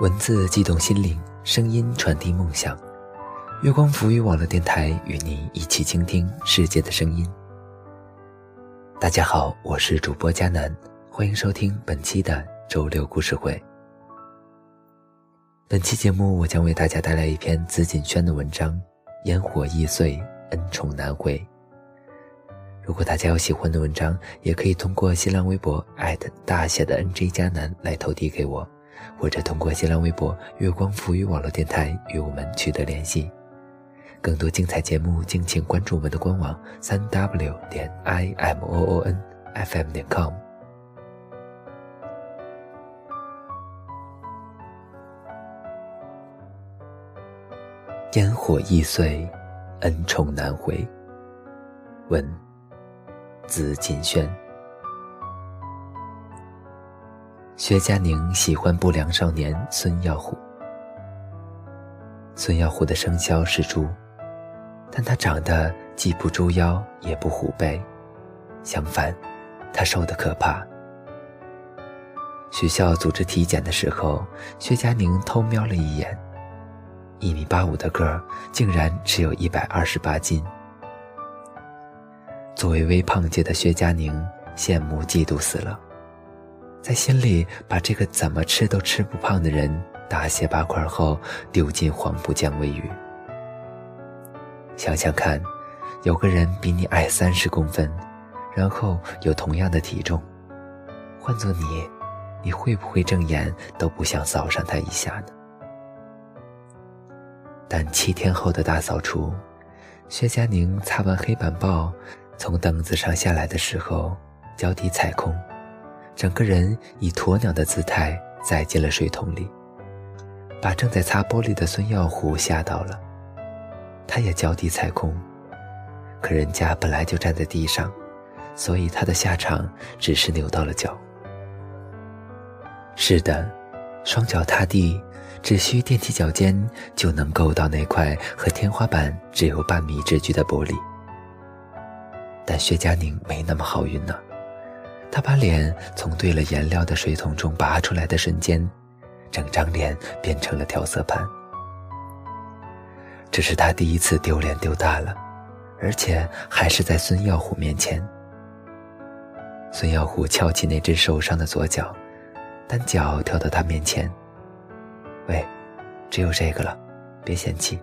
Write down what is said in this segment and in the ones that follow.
文字激动心灵，声音传递梦想。月光浮语网络电台与你一起倾听世界的声音。大家好，我是主播佳楠，欢迎收听本期的周六故事会。本期节目，我将为大家带来一篇紫锦轩的文章《烟火易碎，恩宠难回》。如果大家有喜欢的文章，也可以通过新浪微博艾特大写的 NJ 佳楠来投递给我。或者通过新浪微博“月光浮语网络电台”与我们取得联系。更多精彩节目，敬请关注我们的官网：三 w 点 i m o o n f m 点 com。烟火易碎，恩宠难回。文：紫锦轩。薛佳凝喜欢不良少年孙耀虎。孙耀虎的生肖是猪，但他长得既不猪腰也不虎背，相反，他瘦得可怕。学校组织体检的时候，薛佳凝偷瞄了一眼，一米八五的个儿，竟然只有一百二十八斤。作为微胖界的薛佳凝，羡慕嫉妒死了。在心里把这个怎么吃都吃不胖的人大卸八块后丢进黄浦江喂鱼。想想看，有个人比你矮三十公分，然后有同样的体重，换做你，你会不会正眼都不想扫上他一下呢？但七天后的大扫除，薛佳凝擦完黑板报，从凳子上下来的时候，脚底踩空。整个人以鸵鸟的姿态栽进了水桶里，把正在擦玻璃的孙耀虎吓到了。他也脚底踩空，可人家本来就站在地上，所以他的下场只是扭到了脚。是的，双脚踏地，只需踮起脚尖就能够到那块和天花板只有半米之距的玻璃。但薛佳凝没那么好运呢。他把脸从兑了颜料的水桶中拔出来的瞬间，整张脸变成了调色盘。这是他第一次丢脸丢大了，而且还是在孙耀虎面前。孙耀虎翘起那只受伤的左脚，单脚跳到他面前：“喂，只有这个了，别嫌弃。”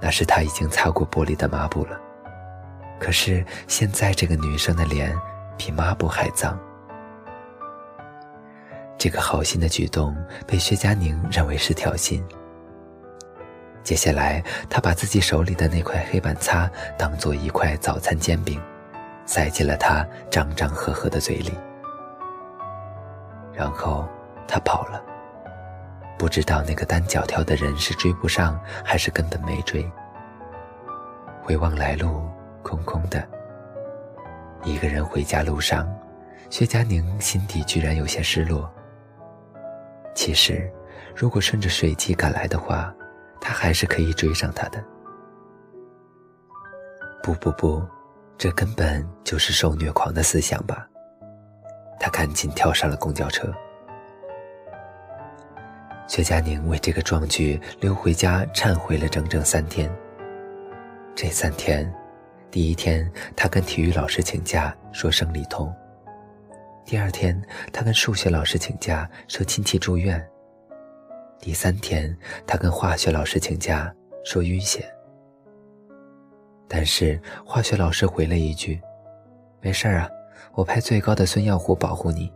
那是他已经擦过玻璃的抹布了。可是现在这个女生的脸。比抹布还脏。这个好心的举动被薛佳凝认为是挑衅。接下来，他把自己手里的那块黑板擦当做一块早餐煎饼，塞进了他张张合合的嘴里。然后他跑了，不知道那个单脚跳的人是追不上，还是根本没追。回望来路，空空的。一个人回家路上，薛佳凝心底居然有些失落。其实，如果顺着水迹赶来的话，他还是可以追上他的。不不不，这根本就是受虐狂的思想吧！他赶紧跳上了公交车。薛佳凝为这个壮举溜回家忏悔了整整三天。这三天。第一天，他跟体育老师请假，说生理痛；第二天，他跟数学老师请假，说亲戚住院；第三天，他跟化学老师请假，说晕血。但是化学老师回了一句：“没事啊，我派最高的孙耀虎保护你，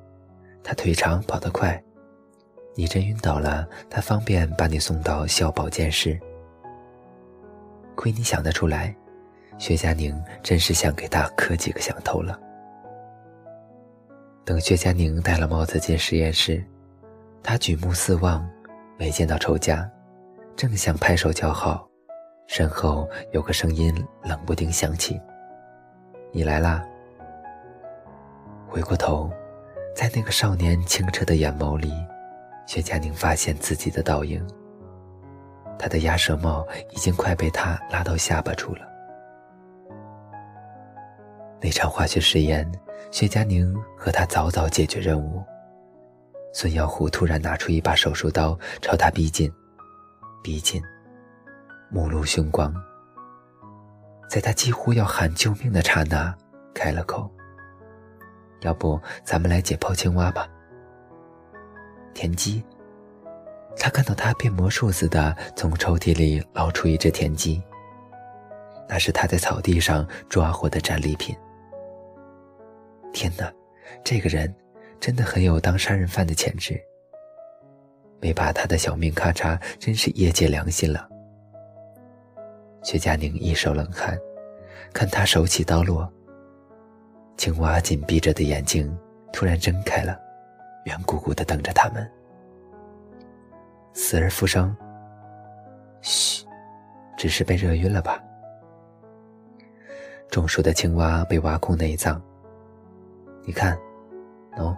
他腿长跑得快，你真晕倒了，他方便把你送到校保健室。”亏你想得出来。薛佳凝真是想给他磕几个响头了。等薛佳凝戴了帽子进实验室，他举目四望，没见到仇家，正想拍手叫好，身后有个声音冷不丁响起：“你来啦！”回过头，在那个少年清澈的眼眸里，薛佳凝发现自己的倒影。他的鸭舌帽已经快被他拉到下巴处了。那场化学实验，薛佳凝和他早早解决任务。孙耀虎突然拿出一把手术刀，朝他逼近，逼近，目露凶光。在他几乎要喊救命的刹那，开了口：“要不咱们来解剖青蛙吧？”田鸡。他看到他变魔术似的从抽屉里捞出一只田鸡，那是他在草地上抓获的战利品。天哪，这个人！真的很有当杀人犯的潜质，没把他的小命咔嚓，真是业界良心了。薛佳凝一手冷汗，看他手起刀落，青蛙紧闭着的眼睛突然睁开了，圆鼓鼓的瞪着他们。死而复生？嘘，只是被热晕了吧？中暑的青蛙被挖空内脏，你看，喏。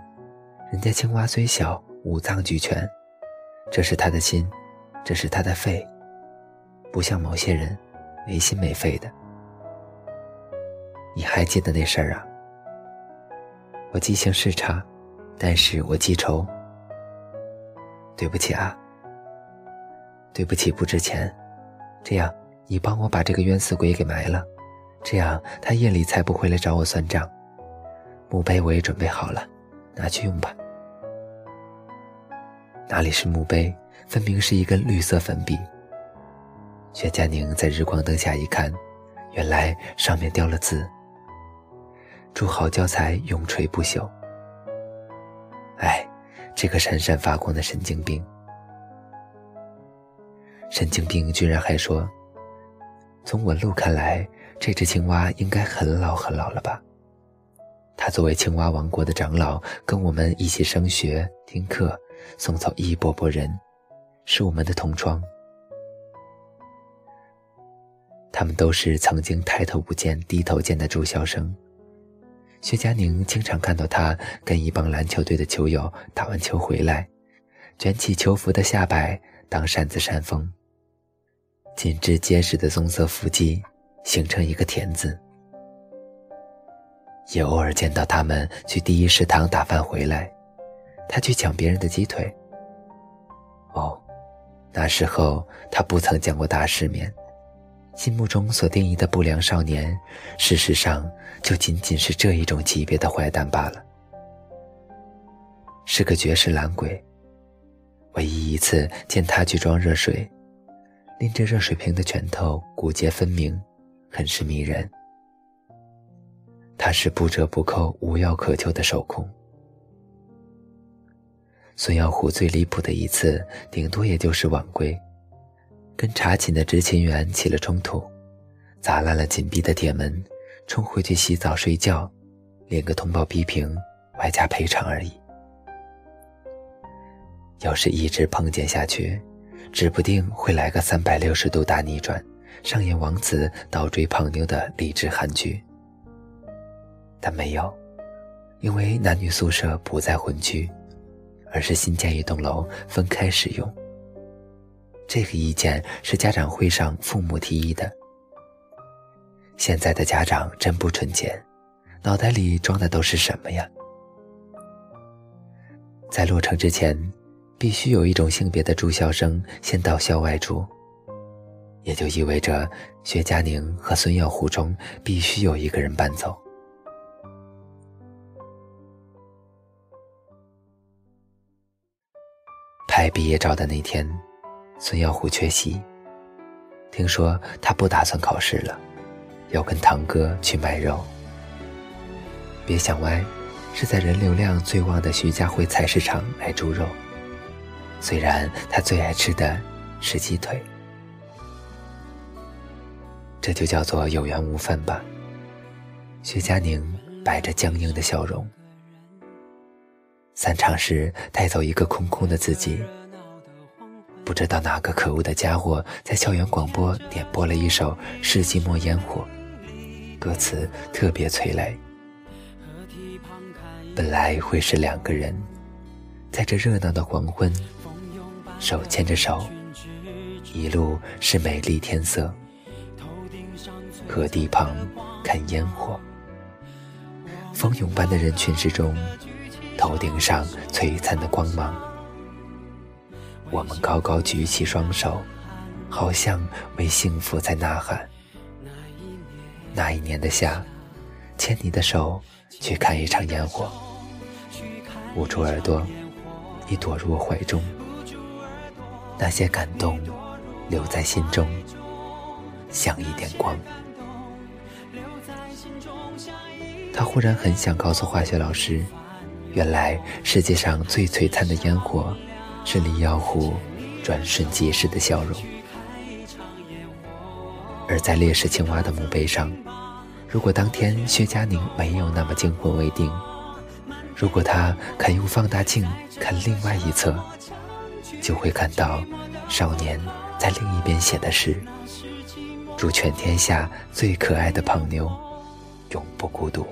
人家青蛙虽小，五脏俱全，这是他的心，这是他的肺，不像某些人，没心没肺的。你还记得那事儿啊？我记性是差，但是我记仇。对不起啊，对不起不值钱。这样，你帮我把这个冤死鬼给埋了，这样他夜里才不会来找我算账。墓碑我也准备好了。拿去用吧。哪里是墓碑，分明是一根绿色粉笔。薛佳凝在日光灯下一看，原来上面雕了字：“祝好教材永垂不朽。”哎，这个闪闪发光的神经病！神经病居然还说：“从纹路看来，这只青蛙应该很老很老了吧？”他作为青蛙王国的长老，跟我们一起升学、听课、送走一波波人，是我们的同窗。他们都是曾经抬头不见低头见的住校生。薛佳凝经常看到他跟一帮篮球队的球友打完球回来，卷起球服的下摆当扇子扇风，紧致结实的棕色腹肌形成一个田字。也偶尔见到他们去第一食堂打饭回来，他去抢别人的鸡腿。哦，那时候他不曾见过大世面，心目中所定义的不良少年，事实上就仅仅是这一种级别的坏蛋罢了。是个绝世懒鬼，唯一一次见他去装热水，拎着热水瓶的拳头骨节分明，很是迷人。他是不折不扣、无药可救的手控。孙耀虎最离谱的一次，顶多也就是晚归，跟查寝的执勤员起了冲突，砸烂了紧闭的铁门，冲回去洗澡睡觉，连个通报批评，外加赔偿而已。要是一直碰见下去，指不定会来个三百六十度大逆转，上演王子倒追胖妞的励志韩剧。但没有，因为男女宿舍不在混居，而是新建一栋楼分开使用。这个意见是家长会上父母提议的。现在的家长真不纯洁，脑袋里装的都是什么呀？在落成之前，必须有一种性别的住校生先到校外住，也就意味着薛佳凝和孙耀虎中必须有一个人搬走。拍毕业照的那天，孙耀虎缺席。听说他不打算考试了，要跟堂哥去卖肉。别想歪，是在人流量最旺的徐家汇菜市场买猪肉。虽然他最爱吃的是鸡腿，这就叫做有缘无分吧。薛佳凝摆着僵硬的笑容。散场时带走一个空空的自己，不知道哪个可恶的家伙在校园广播点播了一首《世纪末烟火》，歌词特别催泪。本来会是两个人，在这热闹的黄昏，手牵着手，一路是美丽天色，河堤旁看烟火，蜂拥般的人群之中。头顶上璀璨的光芒。我们高高举起双手，好像为幸福在呐喊。那一年的夏，牵你的手去看一场烟火，捂住耳朵，你躲入我怀中。那些感动留在心中，像一点光。他忽然很想告诉化学老师，原来世界上最璀璨的烟火。是李耀虎转瞬即逝的笑容，而在烈士青蛙的墓碑上，如果当天薛佳凝没有那么惊魂未定，如果他肯用放大镜看另外一侧，就会看到少年在另一边写的是：“祝全天下最可爱的胖妞永不孤独。”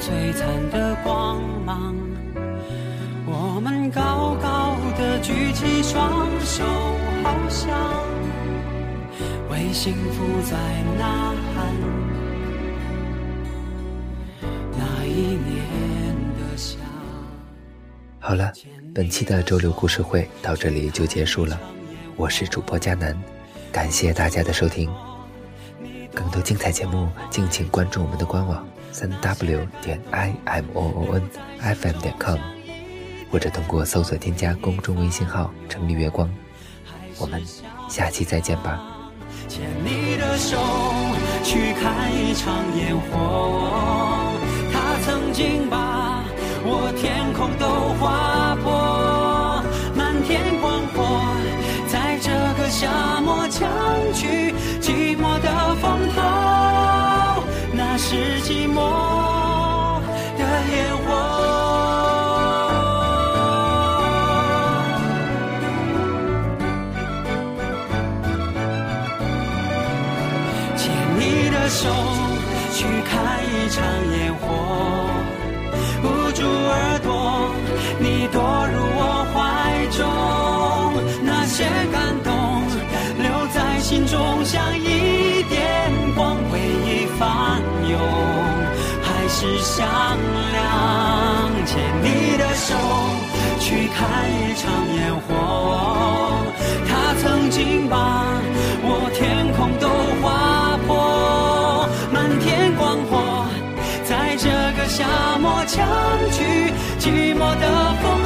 璀璨的光芒，我们高高的举起双手，好像为幸福在呐喊。那一年的夏。好了，本期的周六故事会到这里就结束了。我是主播佳楠，感谢大家的收听。更多精彩节目，敬请关注我们的官网。三 w 点 i m o o n f m 点 com，或者通过搜索添加公众微信号“城里月光”，我们下期再见吧。牵你的手去看一场烟火，他曾经把我天空都划破，满天光火，在这个夏末强手去看一场烟火，捂住耳朵，你躲入我怀中，那些感动留在心中，像一点光，回忆翻涌，还是响亮。牵你的手去看一场烟火，我的风